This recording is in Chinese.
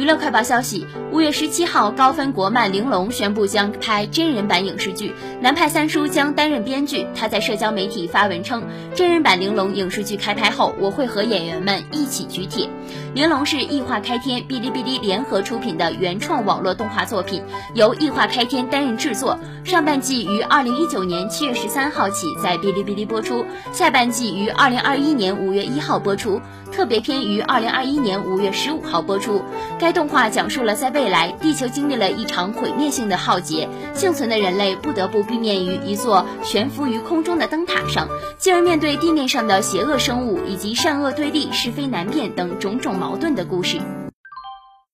娱乐快报消息：五月十七号，高分国漫玲珑宣布将拍真人版影视剧，南派三叔将担任编剧。他在社交媒体发文称，真人版玲珑影视剧开拍后，我会和演员们一起举铁。玲珑是异化开天、哔哩哔哩联合出品的原创网络动画作品，由异化开天担任制作。上半季于二零一九年七月十三号起在哔哩哔哩播出，下半季于二零二一年五月一号播出，特别篇于二零二一年五月十五号播出。该动画讲述了在未来，地球经历了一场毁灭性的浩劫，幸存的人类不得不避免于一座悬浮于空中的灯塔上，进而面对地面上的邪恶生物以及善恶对立、是非难辨等种种矛盾的故事。